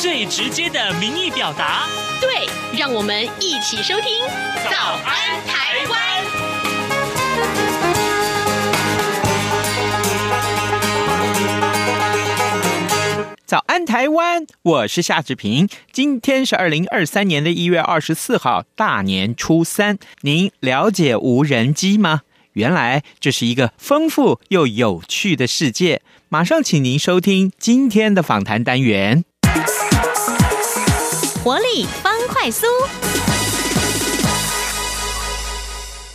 最直接的民意表达。对，让我们一起收听《早安台湾》。早安台湾，我是夏志平。今天是二零二三年的一月二十四号，大年初三。您了解无人机吗？原来这是一个丰富又有趣的世界。马上请您收听今天的访谈单元。活力方块酥，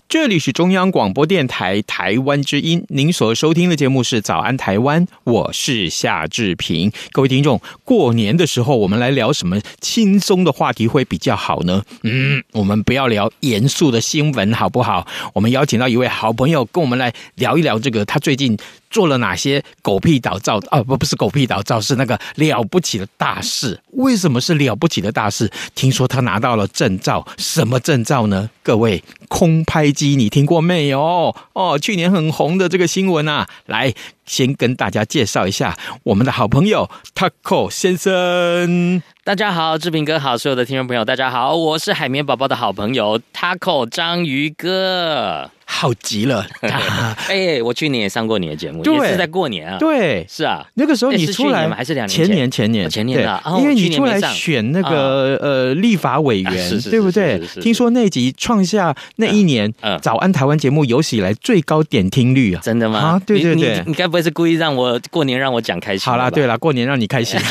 这里是中央广播电台台湾之音，您所收听的节目是《早安台湾》，我是夏志平。各位听众，过年的时候我们来聊什么轻松的话题会比较好呢？嗯，我们不要聊严肃的新闻，好不好？我们邀请到一位好朋友，跟我们来聊一聊这个他最近。做了哪些狗屁倒灶啊？不，不是狗屁倒灶，是那个了不起的大事。为什么是了不起的大事？听说他拿到了证照，什么证照呢？各位，空拍机，你听过没有？哦，去年很红的这个新闻啊。来，先跟大家介绍一下我们的好朋友 Taco 先生。大家好，志平哥好，所有的听众朋友，大家好，我是海绵宝宝的好朋友 Taco 章鱼哥。好极了！哎，我去年也上过你的节目，也是在过年啊。对，是啊，那个时候你出来还是两年前年前年前年的，因为你出来选那个呃立法委员，对不对？听说那集创下那一年早安台湾节目有史以来最高点听率啊！真的吗？啊，对对对，你该不会是故意让我过年让我讲开心？好啦，对啦，过年让你开心。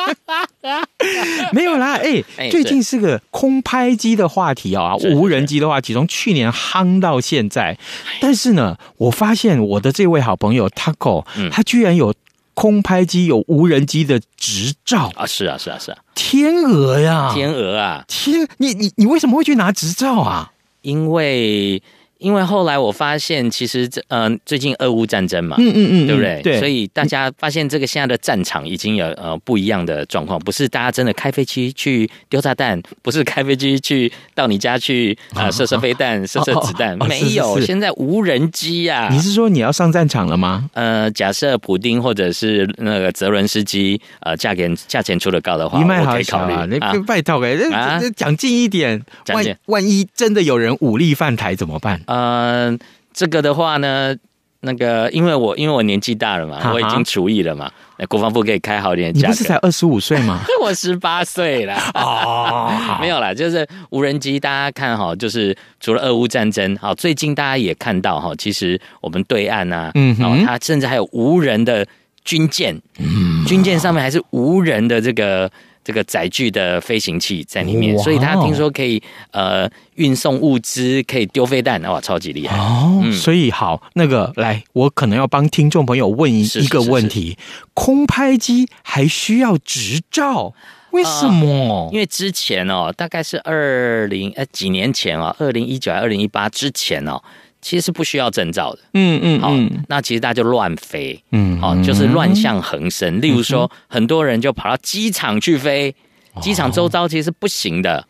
没有啦，哎、欸，最近是个空拍机的话题啊，无人机的话题从去年夯到现在。但是呢，我发现我的这位好朋友 Taco，他居然有空拍机、有无人机的执照啊！是啊，是啊，是啊，天鹅呀，天鹅啊，天，你你你为什么会去拿执照啊？因为。因为后来我发现，其实这呃最近俄乌战争嘛，嗯嗯嗯，对不对？对，所以大家发现这个现在的战场已经有呃不一样的状况，不是大家真的开飞机去丢炸弹，不是开飞机去到你家去啊、呃、射射飞弹、射射子弹，没有。现在无人机呀、啊，你是说你要上战场了吗？呃，假设普丁或者是那个泽伦斯基呃价钱价钱出的高的话，我可以考虑。那个拜托哎，那讲近一点，万万一真的有人武力犯台怎么办？嗯，这个的话呢，那个因为我因为我年纪大了嘛，哈哈我已经厨艺了嘛，那国防部可以开好一点价。你不是才二十五岁吗？我十八岁了。哦，没有啦，就是无人机，大家看哈，就是除了俄乌战争，好，最近大家也看到哈，其实我们对岸啊，嗯哼，它甚至还有无人的军舰，嗯，军舰上面还是无人的这个。这个载具的飞行器在里面，所以他听说可以呃运送物资，可以丢飞弹，哇，超级厉害哦！嗯、所以好，那个来，我可能要帮听众朋友问一一个问题：空拍机还需要执照？为什么？呃、因为之前哦，大概是二零呃几年前哦，二零一九还二零一八之前哦。其实是不需要证照的，嗯嗯，好，那其实大家就乱飞，嗯，好，就是乱象横生。例如说，很多人就跑到机场去飞，机场周遭其实是不行的，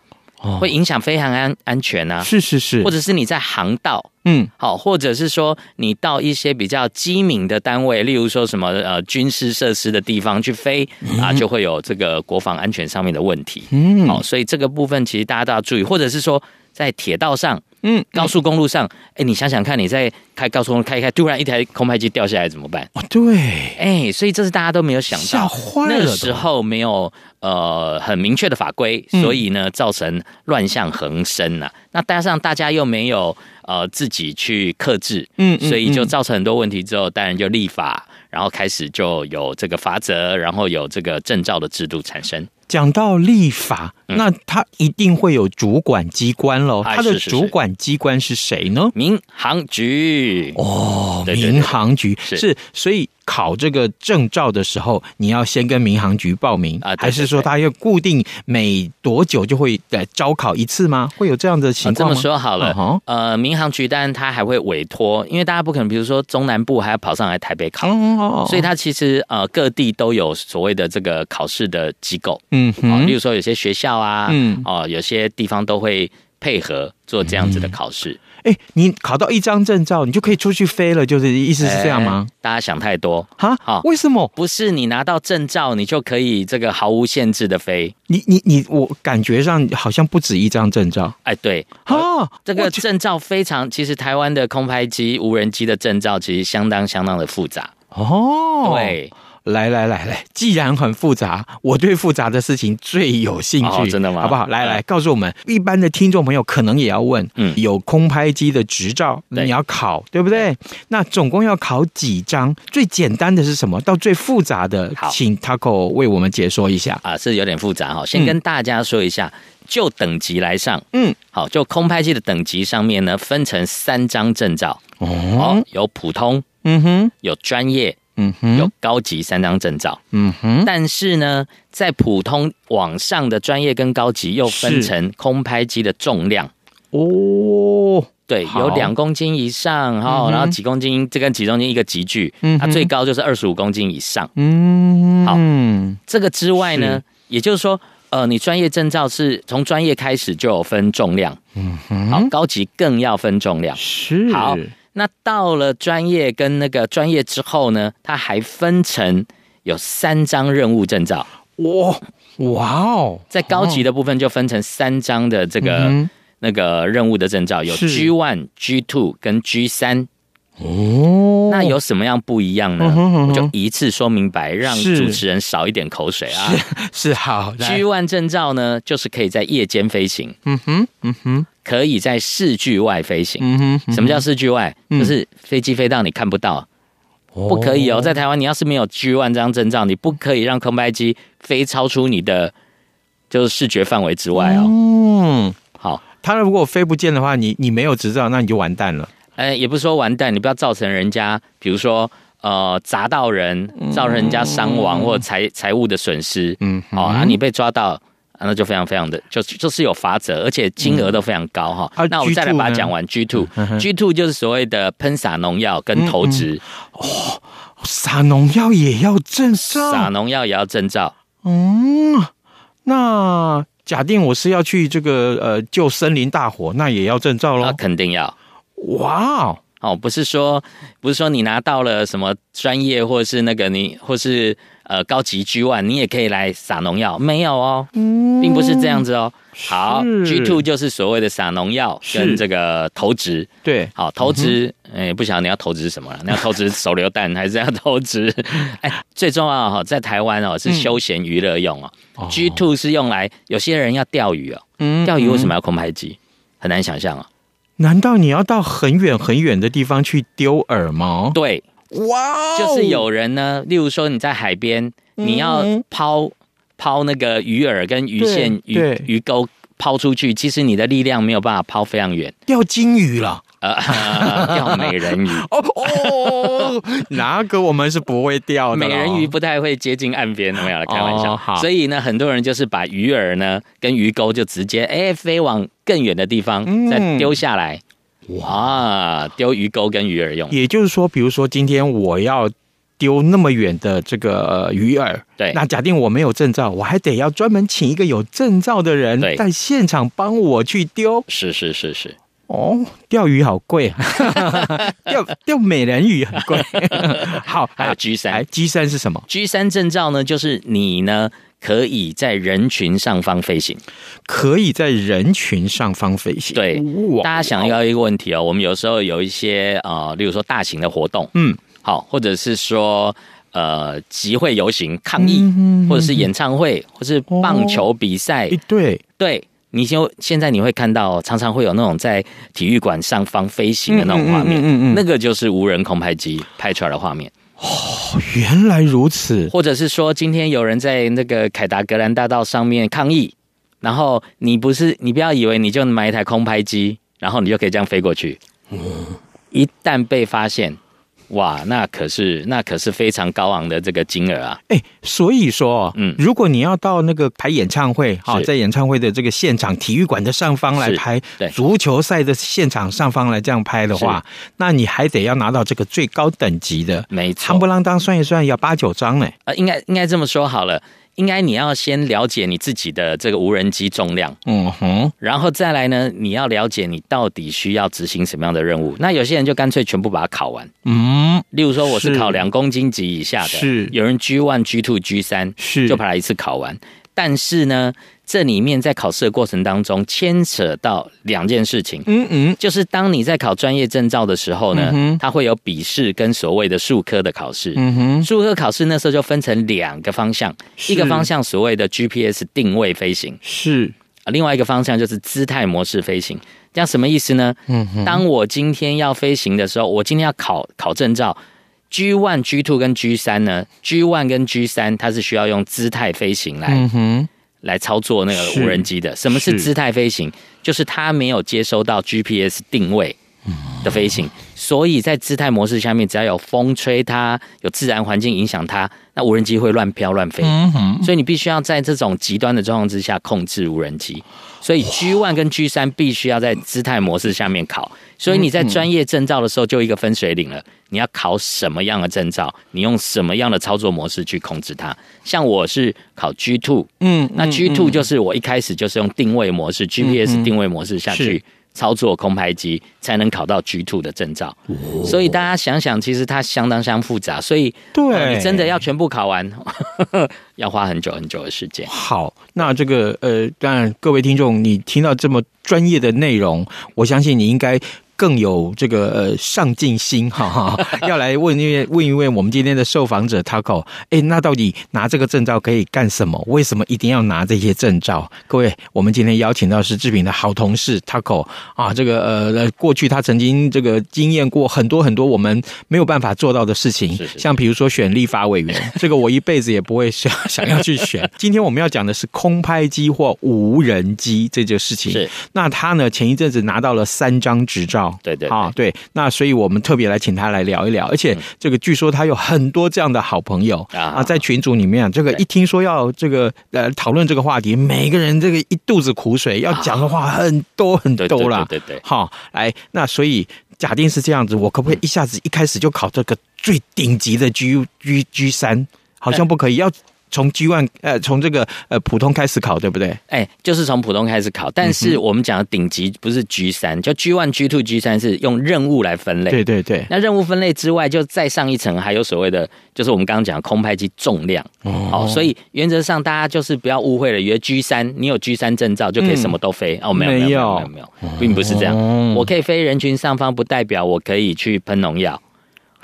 会影响飞行安安全啊。是是是，或者是你在航道，嗯，好，或者是说你到一些比较机敏的单位，例如说什么呃军事设施的地方去飞啊，就会有这个国防安全上面的问题。嗯，好，所以这个部分其实大家都要注意，或者是说在铁道上。嗯，高速公路上，哎、欸，你想想看，你在开高速公路开一开，突然一台空拍机掉下来怎么办？哦，对，哎、欸，所以这是大家都没有想到，吓坏了。那时候没有呃很明确的法规，所以呢，造成乱象横生呐、啊。嗯、那加上大家又没有呃自己去克制，嗯，所以就造成很多问题。之后当然就立法，然后开始就有这个法则，然后有这个证照的制度产生。讲到立法，那他一定会有主管机关喽。他的主管机关是谁呢？民航局。哦，民航局是。是，所以考这个证照的时候，你要先跟民航局报名啊对对还是说他要固定每多久就会来招考一次吗？会有这样的情况吗？这么说好了，呃，民航局当然他还会委托，因为大家不可能，比如说中南部还要跑上来台北考，哦。所以他其实呃各地都有所谓的这个考试的机构，嗯哦，哼例如说有些学校啊，嗯哦，有些地方都会配合做这样子的考试。哎，你考到一张证照，你就可以出去飞了，就是意思是这样吗？哎大家想太多，哈，好为什么？不是你拿到证照，你就可以这个毫无限制的飞。你你你，我感觉上好像不止一张证照哎，对，啊。这个证照非常，其实台湾的空拍机、无人机的证照其实相当相当的复杂。哦，对，来来来来，既然很复杂，我对复杂的事情最有兴趣，哦真的吗好不好？来嗯来，告诉我们，一般的听众朋友可能也要问，嗯有空拍机的执照，你要考，对不对？那总共要考几张？最简单的是什么？到最复杂的好，请 Taco 为我们解说一下。啊，是有点复杂哈。先跟大家说一下，就等级来上，嗯，好，就空拍机的等级上面呢，分成三张证照，哦哦，，有普通，嗯哼，有专业，嗯哼，有高级三张证照。嗯哼，但是呢，在普通网上的专业跟高级又分成空拍机的重量。哦，对，有两公斤以上哈，嗯然后几公斤，这跟几公斤一个级距，它嗯它最高就是二十五公斤以上。嗯，好嗯，这个之外呢，也就是说，呃，你专业证照是从专业开始就有分重量，嗯好，高级更要分重量。是。好那到了专业跟那个专业之后呢，它还分成有三张任务证照，哇哇哦，在高级的部分就分成三张的这个、嗯那个任务的证照，有 G one、G two 跟 G 三。哦，那有什么样不一样呢？嗯哼嗯哼我就一次说明白，让主持人少一点口水啊。是 好来 G one 证照呢，就是可以在夜间飞行，嗯哼，嗯哼，可以在视距外飞行。嗯哼，嗯什么叫视距外？嗯就是飞机飞到你看不到，不可以哦。在台湾，你要是没有 G one 这张证照，你不可以让空白机飞超出你的就是视觉范围之外哦。嗯，好，他如果飞不见的话，你你没有执照，那你就完蛋了。呃，也不是说完蛋，你不要造成人家，比如说呃砸到人，造成人家伤亡或财财物的损失。嗯，哦，啊，你被抓到，啊那就非常非常的，就就是有法则，而且金额都非常高哈。啊那我们再来把它讲完。G two G two 就是所谓的喷洒农药跟投掷，撒农药也要证照。撒农药也要证照。嗯，那假定我是要去这个呃救森林大火，那也要证照那喽。肯定要哇哦，哦，不是说不是说你拿到了什么专业或是那个你或是呃高级 G one，你也可以来撒农药，没有哦，并不是这样子哦。好，G two 就是所谓的撒农药跟是这个投掷。对，好，投掷，哎、不晓得你要投掷什么了？你要投掷手榴弹，还是要投掷？哎，最重要哈，在台湾哦是休闲娱乐用哦。G two 是用来有些人要钓鱼哦，嗯钓鱼为什么要空拍机？很难想象哦。难道你要到很远很远的地方去丢饵吗？对，哇哦就是有人呢，例如说你在海边，你要嗯抛抛那个鱼饵跟鱼线、鱼鱼钩抛出去，其实你的力量没有办法抛非常远。钓金鱼了。呃，钓美人鱼。哦 哦，哪个我们是不会钓的？美人鱼不太会接近岸边，没有了，开玩笑。哦所以呢，很多人就是把鱼饵呢跟鱼钩就直接哎飞往更远的地方，再丢下来。哇，丢鱼钩跟鱼饵用。也就是说，比如说今天我要丢那么远的这个鱼饵，对那假定我没有证照，我还得要专门请一个有证照的人在现场帮我去丢。是是是是，哦，钓鱼好贵啊，钓钓美人鱼很贵。好，还有 G 三哎，G 三是什么？G 三证照呢，就是你呢可以在人群上方飞行。可以在人群上方飞行。对大家想要一个问题哦，我们有时候有一些呃，例如说大型的活动，嗯，好，或者是说呃集会游行抗议，嗯或者是演唱会，或是棒球比赛，哎，对，对。你就现在你会看到，常常会有那种在体育馆上方飞行的那种画面，嗯嗯嗯嗯嗯那个就是无人空拍机拍出来的画面，哦原来如此。或者是说今天有人在那个凯达格兰大道上面抗议，然后你不是你不要以为你就买一台空拍机，然后你就可以这样飞过去。嗯，一旦被发现。哇，那可是那可是非常高昂的这个金额啊！哎，所以说，嗯，如果你要到那个排演唱会，哈，在演唱会的这个现场，体育馆的上方来拍，对，足球赛的现场上方来这样拍的话，那你还得要拿到这个最高等级的，没错，夯不啷当算一算要八九张呢。呃，应该应该这么说好了。应该你要先了解你自己的这个无人机重量，嗯哼，然后再来呢，你要了解你到底需要执行什么样的任务。那有些人就干脆全部把它考完，嗯，例如说我是考两公斤级以下的，是。有人 G one、G two、G 三，是。就把它一次考完。但是呢，这里面在考试的过程当中牵扯到两件事情，嗯嗯，就是当你在考专业证照的时候呢，嗯、它会有笔试跟所谓的术科的考试，嗯哼，术科考试那时候就分成两个方向，一个方向所谓的 GPS 定位飞行，是。啊，另外一个方向就是姿态模式飞行，这样什么意思呢？嗯哼，当我今天要飞行的时候，我今天要考考证照，G one、G two 跟 G 三呢，G one 跟 G 三它是需要用姿态飞行来。来操作那个无人机的，什么是姿态飞行？就是它没有接收到 GPS 定位的飞行，所以在姿态模式下面，只要有风吹它，有自然环境影响它，那无人机会乱飘乱飞。所以你必须要在这种极端的状况之下控制无人机。所以 G one 跟 G 三必须要在姿态模式下面考，所以你在专业证照的时候就一个分水岭了。你要考什么样的证照？你用什么样的操作模式去控制它？像我是考 G two，嗯，那 G two 就是我一开始就是用定位模式、嗯、GPS 定位模式下去操作空拍机，才能考到 G two 的证照。哦、所以大家想想，其实它相当相当复杂。所以，对、呃、你真的要全部考完，要花很久很久的时间。好，那这个呃，当然各位听众，你听到这么专业的内容，我相信你应该。更有这个呃上进心哈哈，要来问一问问一问我们今天的受访者 Taco，哎，那到底拿这个证照可以干什么？为什么一定要拿这些证照？各位，我们今天邀请到是志平的好同事 Taco 啊，这个呃过去他曾经这个经验过很多很多我们没有办法做到的事情，是是是像比如说选立法委员，这个我一辈子也不会想 想要去选。今天我们要讲的是空拍机或无人机这件事情。是，那他呢前一阵子拿到了三张执照。对对啊，对，那所以我们特别来请他来聊一聊，而且这个据说他有很多这样的好朋友啊，在群组里面，这个一听说要这个呃讨论这个话题，每个人这个一肚子苦水，要讲的话很多很多啦。对对，好，来，那所以假定是这样子，我可不可以一下子一开始就考这个最顶级的 G G G 三？好像不可以，要。从 G one 呃，从这个呃普通开始考，对不对？哎、欸，就是从普通开始考，但是我们讲的顶级不是 G 三，就 G one、G two、G 三是用任务来分类。对对对。那任务分类之外，就再上一层，还有所谓的，就是我们刚刚讲的空拍机重量。哦。好，所以原则上大家就是不要误会了，以为 G 三你有 G 三证照就可以什么都飞、嗯、哦，没有没有没有没有，没有，并不是这样。哦、我可以飞人群上方，不代表我可以去喷农药。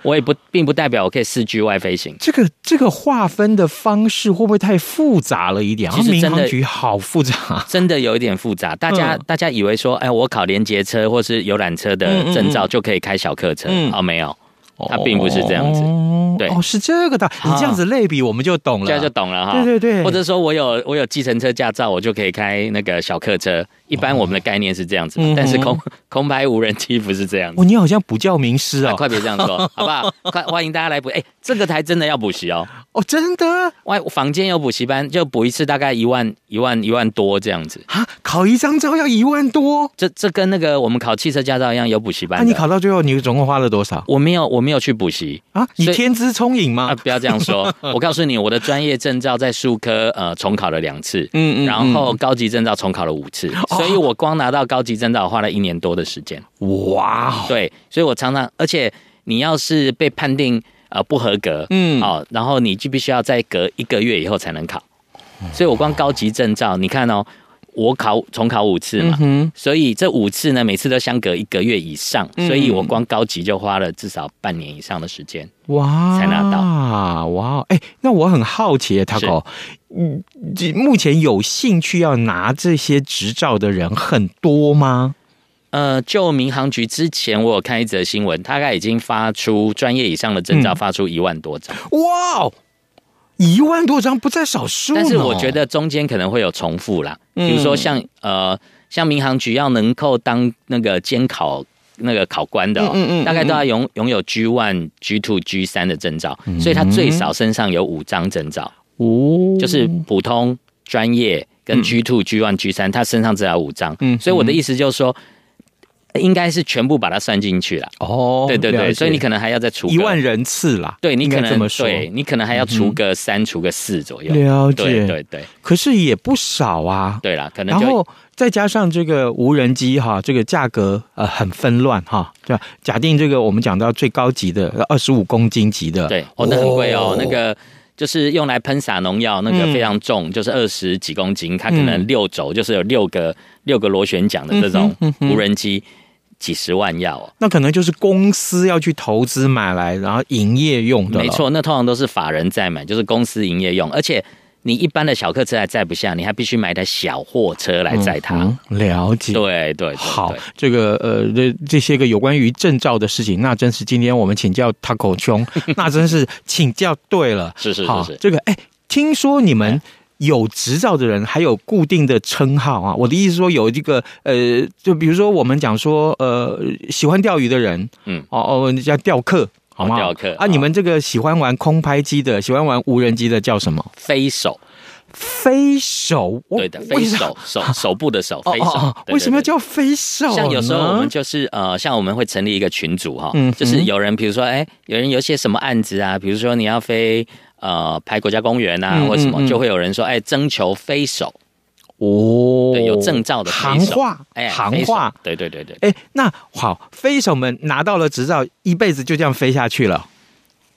我也不，并不代表我可以四 G 外飞行。这个这个划分的方式会不会太复杂了一点？其实民航局好复杂，真的有一点复杂。大家、嗯、大家以为说，哎，我考连接车或是游览车的证照就可以开小客车？嗯嗯、哦，没有。它并不是这样子，哦、对，哦，是这个的。你这样子类比，我们就懂了，这样就懂了哈。对对对，或者说我有我有计程车驾照，我就可以开那个小客车。一般我们的概念是这样子，哦、但是空 空白无人机不是这样子。哦，你好像补教名师哦，快别这样说，好不好？快欢迎大家来补。哎，这个台真的要补习哦。哦，真的？外房间有补习班，就补一次大概一万一万一万多这样子。啊，考一张照要一万多？这这跟那个我们考汽车驾照一样有补习班。那、啊、你考到最后，你总共花了多少？我没有，我没有去补习。啊！你天资聪颖吗？啊，不要这样说。我告诉你，我的专业证照在数科呃重考了两次，嗯嗯，然后高级证照重考了五次，嗯、所以我光拿到高级证照花了一年多的时间。哇！对，所以我常常，而且你要是被判定呃不合格，嗯，哦，然后你就必须要再隔一个月以后才能考。所以我光高级证照，你看哦。我考重考五次嘛，嗯、所以这五次呢，每次都相隔一个月以上，嗯、所以我光高级就花了至少半年以上的时间，哇，才拿到。哇，哎、欸，那我很好奇，Taco，嗯，目前有兴趣要拿这些执照的人很多吗？呃，就民航局之前我有看一则新闻，大概已经发出专业以上的证照，发出一万多张。嗯、哇，一万多张不在少数，但是我觉得中间可能会有重复啦。比如说像呃，像民航局要能够当那个监考那个考官的，嗯嗯，大概都要拥拥有 G one、G two、G 三的证照，所以他最少身上有五张证照，哦，就是普通、专业跟 G two、G one、G 三，他身上只要五张，嗯，所以我的意思就是说。应该是全部把它算进去了哦，对对对，所以你可能还要再除一万人次啦，对你可能这么说，对你可能还要除个三、除个四左右，了解，对对对，可是也不少啊，对啦，可能然后再加上这个无人机哈，这个价格呃很纷乱哈，对吧？假定这个我们讲到最高级的二十五公斤级的，对，哦，那很贵哦，那个就是用来喷洒农药，那个非常重，就是二十几公斤，它可能六轴，就是有六个六个螺旋桨的这种无人机。几十万要哦，那可能就是公司要去投资买来，然后营业用的。没错，那通常都是法人在买，就是公司营业用。而且你一般的小客车还载不下，你还必须买台小货车来载它。嗯嗯、了解，对对，对，好，这个呃，这这些个有关于证照的事情，那真是今天我们请教 Taco 兄，那真是请教对了。是是是是，这个哎，听说你们。有执照的人还有固定的称号啊！我的意思说，有一个呃，就比如说我们讲说呃，喜欢钓鱼的人，嗯，哦哦，叫钓客，好吗？钓客啊！你们这个喜欢玩空拍机的，喜欢玩无人机的叫什么？飞手，飞手，对的，飞手，手手部的手，飞手。为什么 要叫飞手？像有时候我们就是呃，像我们会成立一个群组哈，嗯，就是有人比如说哎，有人有些什么案子啊，比如说你要飞。呃，拍国家公园啊，或什么，就会有人说，哎，征求飞手哦，对，有证照的行话，哎，行话，对对对对，哎，那好，飞手们拿到了执照，一辈子就这样飞下去了？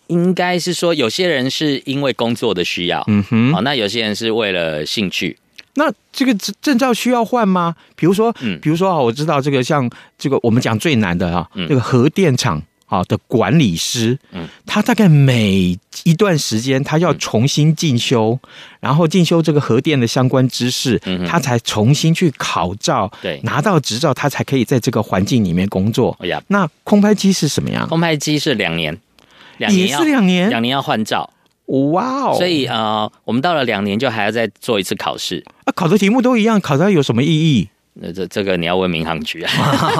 应该是说，有些人是因为工作的需要，嗯哼，好，那有些人是为了兴趣。那这个证证照需要换吗？比如说，嗯，比如说啊，我知道这个像这个我们讲最难的啊，这个核电厂。好的管理师，嗯，他大概每一段时间，他要重新进修，嗯、然后进修这个核电的相关知识，嗯、他才重新去考照，对，拿到执照，他才可以在这个环境里面工作。哎呀，那空拍机是什么样？空拍机是两年，两年也是两年，两年要换照。哇哦！所以呃，我们到了两年就还要再做一次考试。啊，考的题目都一样，考它有什么意义？那这这个你要问民航局啊，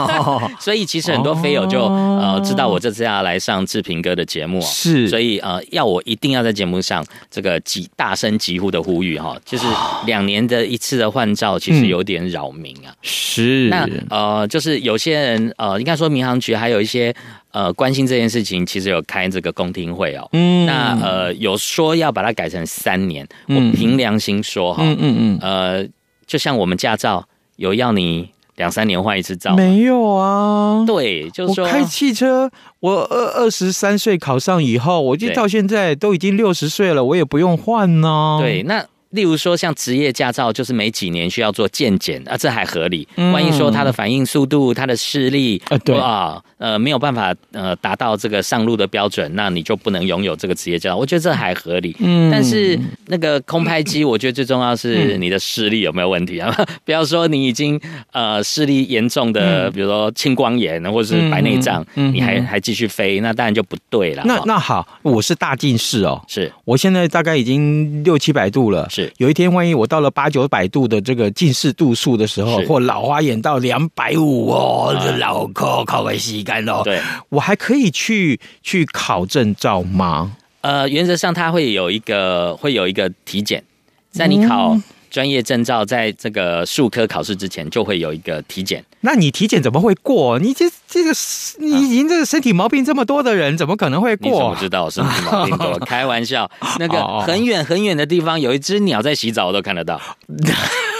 所以其实很多飞友就呃知道我这次要来上志平哥的节目，是，所以呃要我一定要在节目上这个急大声疾呼的呼吁哈，就是两年的一次的换照其实有点扰民啊，是，那呃就是有些人呃应该说民航局还有一些呃关心这件事情，其实有开这个公听会哦，嗯，那呃有说要把它改成三年，我凭良心说哈，嗯嗯嗯，呃就像我们驾照。有要你两三年换一次照？没有啊。对，就是说开汽车，我二二十三岁考上以后，我就到现在都已经六十岁了，我也不用换呢。对，那。例如说，像职业驾照，就是每几年需要做健检啊，这还合理。万一说他的反应速度、他的视力啊，对啊，呃，没有办法呃达到这个上路的标准，那你就不能拥有这个职业驾照。我觉得这还合理。嗯，但是那个空拍机，我觉得最重要是你的视力有没有问题啊？不要说你已经呃视力严重的，比如说青光眼或者是白内障，你还还继续飞，那当然就不对了。那那好，我是大近视哦，是我现在大概已经六七百度了。有一天，万一我到了八九百度的这个近视度数的时候，或老花眼到两百五哦，这老考考个膝盖喽，对，我还可以去去考证照吗？呃，原则上它会有一个会有一个体检，在你考。嗯专业证照在这个术科考试之前就会有一个体检，那你体检怎么会过？你这这个你已经这个身体毛病这么多的人，怎么可能会过？你怎么知道我身体毛病多？开玩笑，那个很远很远的地方有一只鸟在洗澡，我都看得到。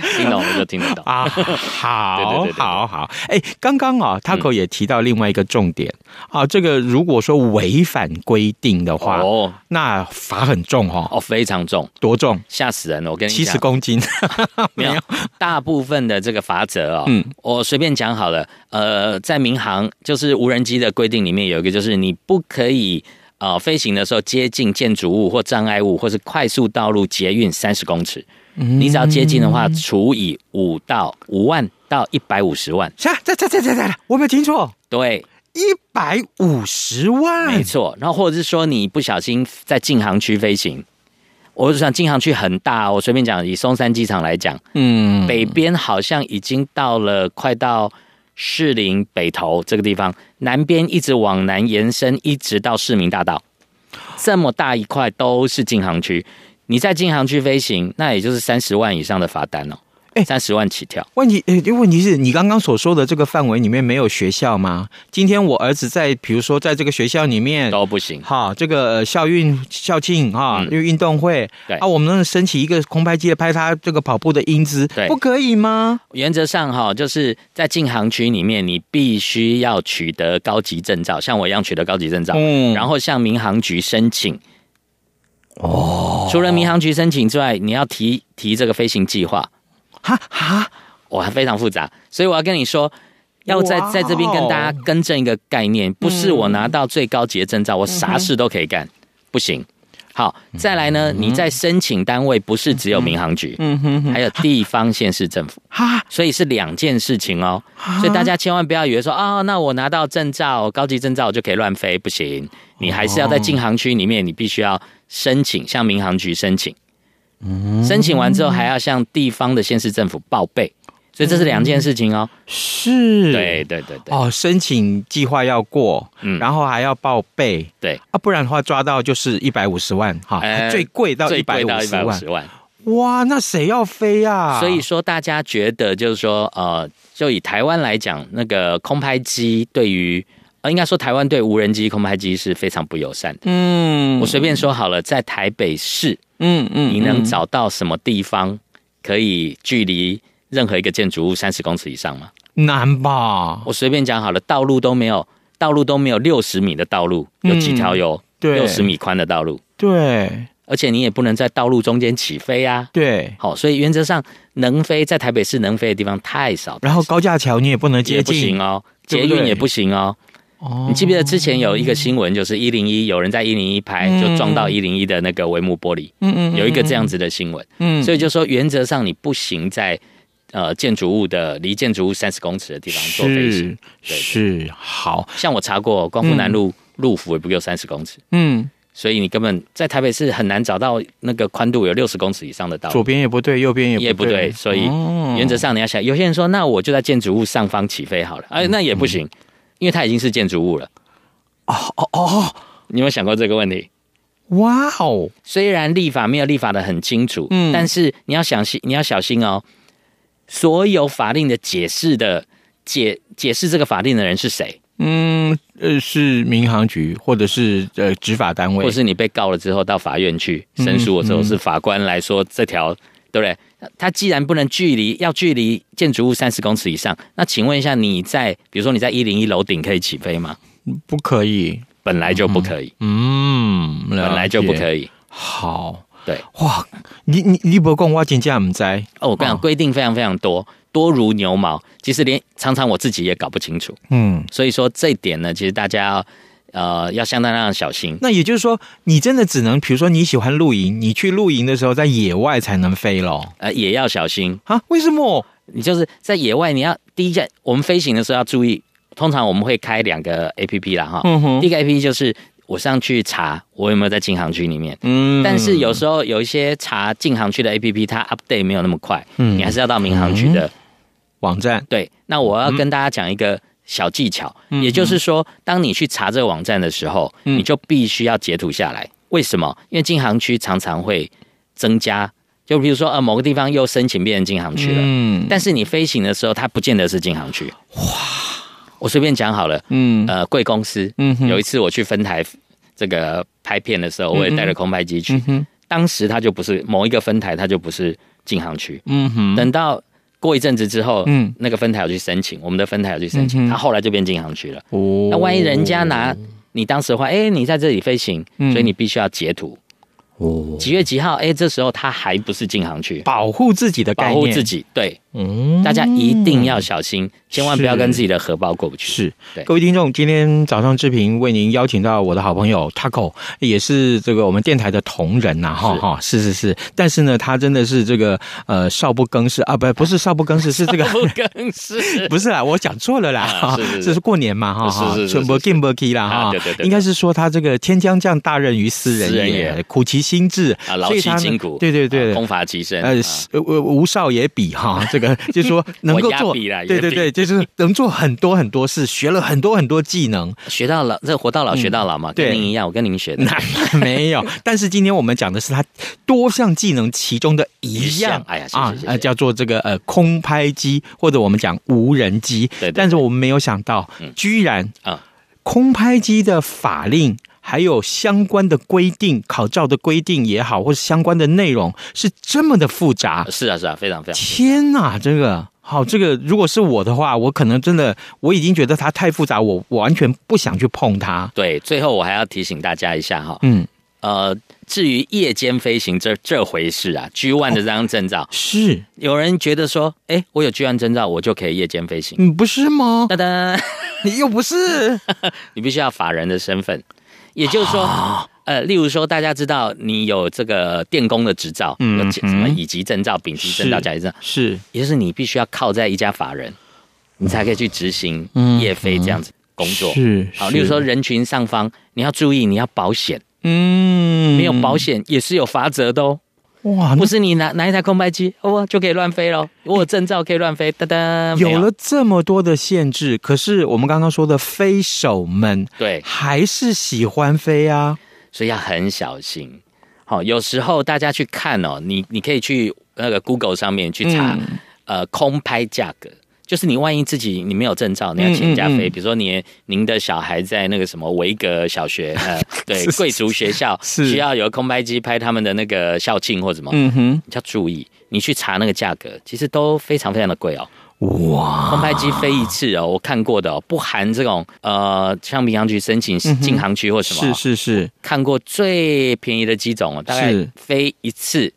听懂了就听得懂啊！好，好，好。哎，刚刚啊，Taco 也提到另外一个重点啊，这个如果说违反规定的话，哦，那罚很重哈，哦，非常重，多重？吓死人了！我跟你讲，七十公斤，没有。大部分的这个罚则哦，嗯，我随便讲好了。呃，在民航就是无人机的规定里面有一个，就是你不可以呃飞行的时候接近建筑物或障碍物，或是快速道路捷运三十公尺。你只要接近的话，除以五到五万到一百五十万。啥？这这这这这，我没有听错。对，一百五十万，没错。然后或者是说你不小心在禁航区飞行，我就想禁航区很大，我随便讲，以松山机场来讲，嗯，北边好像已经到了快到士林北投这个地方，南边一直往南延伸，一直到市民大道，这么大一块都是禁航区。你在禁航区飞行，那也就是三十万以上的罚单哦。三十万起跳。问题，诶，问题是你刚刚所说的这个范围里面没有学校吗？今天我儿子在，比如说在这个学校里面都不行。哈，这个校运校庆哈，因为运动会，对啊，我们能升起一个空拍机来拍他这个跑步的英姿，对，不可以吗？原则上哈，就是在禁航区里面，你必须要取得高级证照，像我一样取得高级证照，嗯，然后向民航局申请。哦，除了民航局申请之外，你要提提这个飞行计划。哈？哈，我还非常复杂，所以我要跟你说，要在在这边跟大家更正一个概念，不是我拿到最高级的证照，我啥事都可以干，不行。好，再来呢，你在申请单位不是只有民航局，嗯哼，还有地方县市政府，哈，所以是两件事情哦。所以大家千万不要以为说啊，那我拿到证照，高级证照我就可以乱飞，不行，你还是要在禁航区里面，你必须要申请向民航局申请。申请完之后还要向地方的县市政府报备，所以这是两件事情哦。是，对对对对。哦，申请计划要过，嗯，然后还要报备，对啊，不然的话抓到就是一百五十万哈，最贵到一百五十万。哇，那谁要飞啊？所以说大家觉得就是说，呃，就以台湾来讲，那个空拍机对于，呃，应该说台湾对无人机、空拍机是非常不友善的。嗯，我随便说好了，在台北市。嗯嗯，你能找到什么地方可以距离任何一个建筑物三十公尺以上吗？难吧。我随便讲好了，道路都没有，道路都没有六十米的道路，有几条有六十米宽的道路？对，而且你也不能在道路中间起飞啊。对，好，所以原则上能飞在台北市能飞的地方太少。然后高架桥你也不能接近，不行哦，捷运也不行哦。哦，你记不记得之前有一个新闻，就是一零一有人在一零一拍，就撞到一零一的那个帷幕玻璃。嗯嗯，有一个这样子的新闻。嗯，所以就说原则上你不行在呃建筑物的离建筑物三十公尺的地方做飞行。是，好像我查过，光复南路路幅也不够三十公尺。嗯，所以你根本在台北市很难找到那个宽度有六十公尺以上的道路。左边也不对，右边也不对。所以原则上你要想，有些人说那我就在建筑物上方起飞好了，哎，那也不行。因为它已经是建筑物了，哦哦哦，你有没有想过这个问题？哇哦！虽然立法没有立法的很清楚，嗯，但是你要小心，你要小心哦。所有法令的解释的解解释这个法令的人是谁？嗯，呃，是民航局，或者是呃执法单位，或是你被告了之后到法院去申诉的时候，是法官来说这条。对不对？他既然不能距离，要距离建筑物三十公尺以上，那请问一下，你在比如说你在一零一楼顶可以起飞吗？不可以，本来就不可以。嗯，本来就不可以。好，对，哇，你你你不讲，我真正不知道。哦，我跟你讲，规定非常非常多，多如牛毛。其实连常常我自己也搞不清楚。嗯，所以说这一点呢，其实大家要。呃，要相当相当小心。那也就是说，你真的只能，比如说你喜欢露营，你去露营的时候在野外才能飞咯。呃，也要小心啊？为什么？你就是在野外，你要第一件，我们飞行的时候要注意。通常我们会开两个 A P P 啦，哈。嗯哼。第一个 A P P 就是我上去查我有没有在禁航区里面。嗯。但是有时候有一些查禁航区的 A P P，它 update 没有那么快。嗯。你还是要到民航局的网站。对。那我要跟大家讲一个。小技巧，也就是说，当你去查这个网站的时候，你就必须要截图下来。为什么？因为禁航区常常会增加，就比如说，呃，某个地方又申请变成禁航区了。嗯，但是你飞行的时候，它不见得是禁航区。哇，我随便讲好了。嗯，呃，贵公司。嗯，有一次我去分台这个拍片的时候，我也带了空拍机去。嗯，当时它就不是某一个分台，它就不是禁航区。嗯哼，等到。过一阵子之后，嗯，那个分台要去申请，我们的分台要去申请，他后来就变禁航区了。哦，那万一人家拿你当时的话，哎，你在这里飞行，所以你必须要截图。哦，几月几号？哎，这时候他还不是禁航区，保护自己的概念，保护自己。对，嗯，大家一定要小心，千万不要跟自己的荷包过不去。是，对，各位听众，今天早上志平为您邀请到我的好朋友 Taco，也是这个我们电台的同仁呐，哈哈，是是是。但是呢，他真的是这个呃少不更事啊，不不是少不更事，是这个不更事，不是啦，我讲错了啦，这是过年嘛，哈哈，全部 game 啦，哈，对对对，应该是说他这个天将降大任于斯人也，苦其心志。啊，劳其筋骨，对对对，空乏其身，呃，吴少也比哈，这个 就是说。能够做，对对对，就是能做很多很多事，学了很多很多技能，学到老，这活到老学到老嘛，跟您一样，我跟您学的 没有。但是今天我们讲的是他多项技能其中的一项，哎呀，啊，叫做这个呃空拍机，或者我们讲无人机。对，但是我们没有想到，居然啊，空拍机的法令。还有相关的规定，考照的规定也好，或者相关的内容是这么的复杂。是啊，是啊，非常非常。天哪，这个好，这个如果是我的话，我可能真的我已经觉得它太复杂，我我完全不想去碰它。对，最后我还要提醒大家一下哈，嗯，呃，至于夜间飞行这这回事啊，G one 的这张证照、哦、是有人觉得说，哎，我有 G one 证照，我就可以夜间飞行，嗯，不是吗？哒哒，你又不是，你必须要法人的身份。也就是说，呃，例如说，大家知道你有这个电工的执照，嗯，有什么乙级证照、丙级证照、甲级证照，是，也就是你必须要靠在一家法人，你才可以去执行夜飞这样子工作。是，好，例如说人群上方，你要注意，你要保险，嗯，没有保险也是有罚则的哦。哇，不是你拿拿一台空拍机哦就可以乱飞喽？我有证照可以乱飞，噔噔。有了这么多的限制，可是我们刚刚说的飞手们，对，还是喜欢飞啊，所以要很小心。好，有时候大家去看哦，你你可以去那个 Google 上面去查，嗯、呃，空拍价格。就是你万一自己你没有证照，你要请人家飞，比如说你您的小孩在那个什么维格小学，呃，对，贵族学校需要有空拍机拍他们的那个校庆或什么，嗯哼，你要注意，你去查那个价格，其实都非常非常的贵哦。哇，空拍机飞一次哦，我看过的哦，不含这种呃，像民航局申请禁航区或什么，是是是，看过最便宜的机种哦，大概飞一次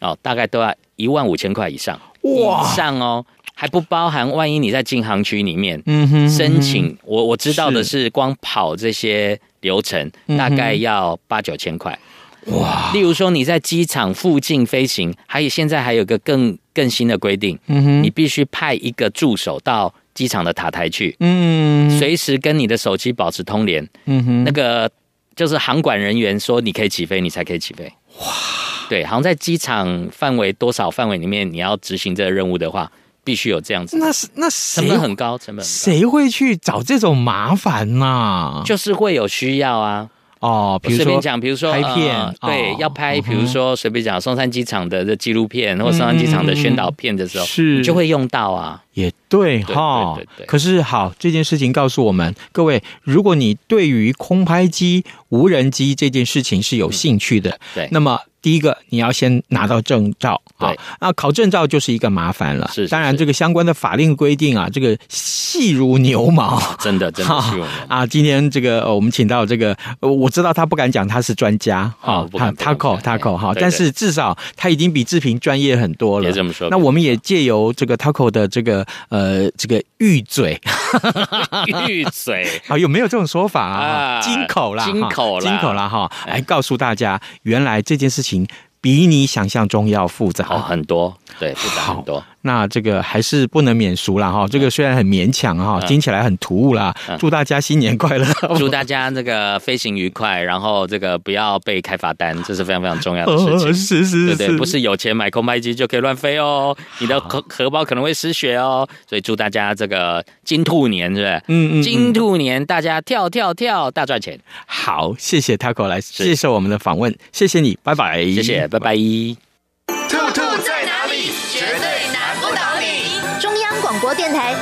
哦，大概都要一万五千块以上，哇，以上哦。还不包含，万一你在禁航区里面申请，我我知道的是，光跑这些流程大概要八九千块。哇！例如说你在机场附近飞行，还有现在还有个更更新的规定，你必须派一个助手到机场的塔台去，嗯，随时跟你的手机保持通联，嗯哼，那个就是航管人员说你可以起飞，你才可以起飞。哇！对，好像在机场范围多少范围里面，你要执行这个任务的话。必须有这样子，那是那成本很高，成本谁会去找这种麻烦呢、啊？就是会有需要啊。哦，比如说讲，比如说拍片，呃、对，哦、要拍，比如说随便讲松山机场的这纪录片，嗯、或松山机场的宣导片的时候，是就会用到啊。也对哈，对对对对，可是好，这件事情告诉我们各位，如果你对于空拍机、无人机这件事情是有兴趣的，嗯、对，那么。第一个，你要先拿到证照，啊，那考证照就是一个麻烦了。是，当然这个相关的法令规定啊，这个细如牛毛，真的真的细如牛毛啊。今天这个我们请到这个，我知道他不敢讲他是专家，哈，Taco Taco 哈，但是至少他已经比志平专业很多了。别这么说，那我们也借由这个 Taco 的这个呃这个玉嘴，玉嘴 啊，有没有这种说法啊？金口啦，金口啦金口啦哈，来告诉大家，原来这件事情。比你想象中要复杂很多，对，复杂很多。那这个还是不能免俗了哈，这个虽然很勉强哈，听起来很突兀啦。祝大家新年快乐，祝大家这个飞行愉快，然后这个不要被开罚单，这是非常非常重要的事情。是是是，对对，不是有钱买空拍机就可以乱飞哦，你的荷荷包可能会失血哦。所以祝大家这个金兔年，是不是？嗯嗯，金兔年大家跳跳跳，大赚钱。好，谢谢 Taco 来接受我们的访问，谢谢你，拜拜，谢谢，拜拜。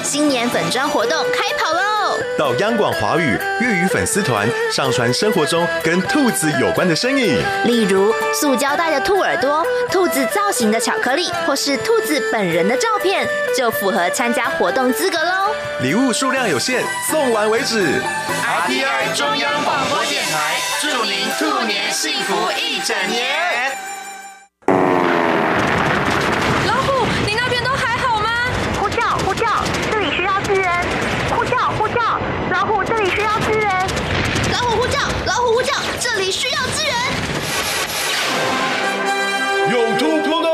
新年粉砖活动开跑喽！到央广华语粤语粉丝团上传生活中跟兔子有关的身影，例如塑胶袋的兔耳朵、兔子造型的巧克力，或是兔子本人的照片，就符合参加活动资格喽。礼物数量有限，送完为止。RTI 中央广播电台，祝您兔年幸福一整年。里需要支援。有突破的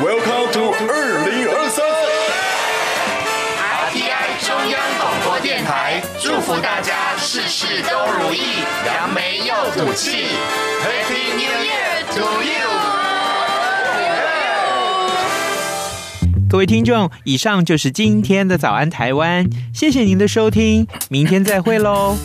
，Welcome to 二零二三。RTI 中央广播电台祝福大家事事都如意，扬眉又吐气。Happy New Year to you！各位听众，以上就是今天的早安台湾，谢谢您的收听，明天再会喽。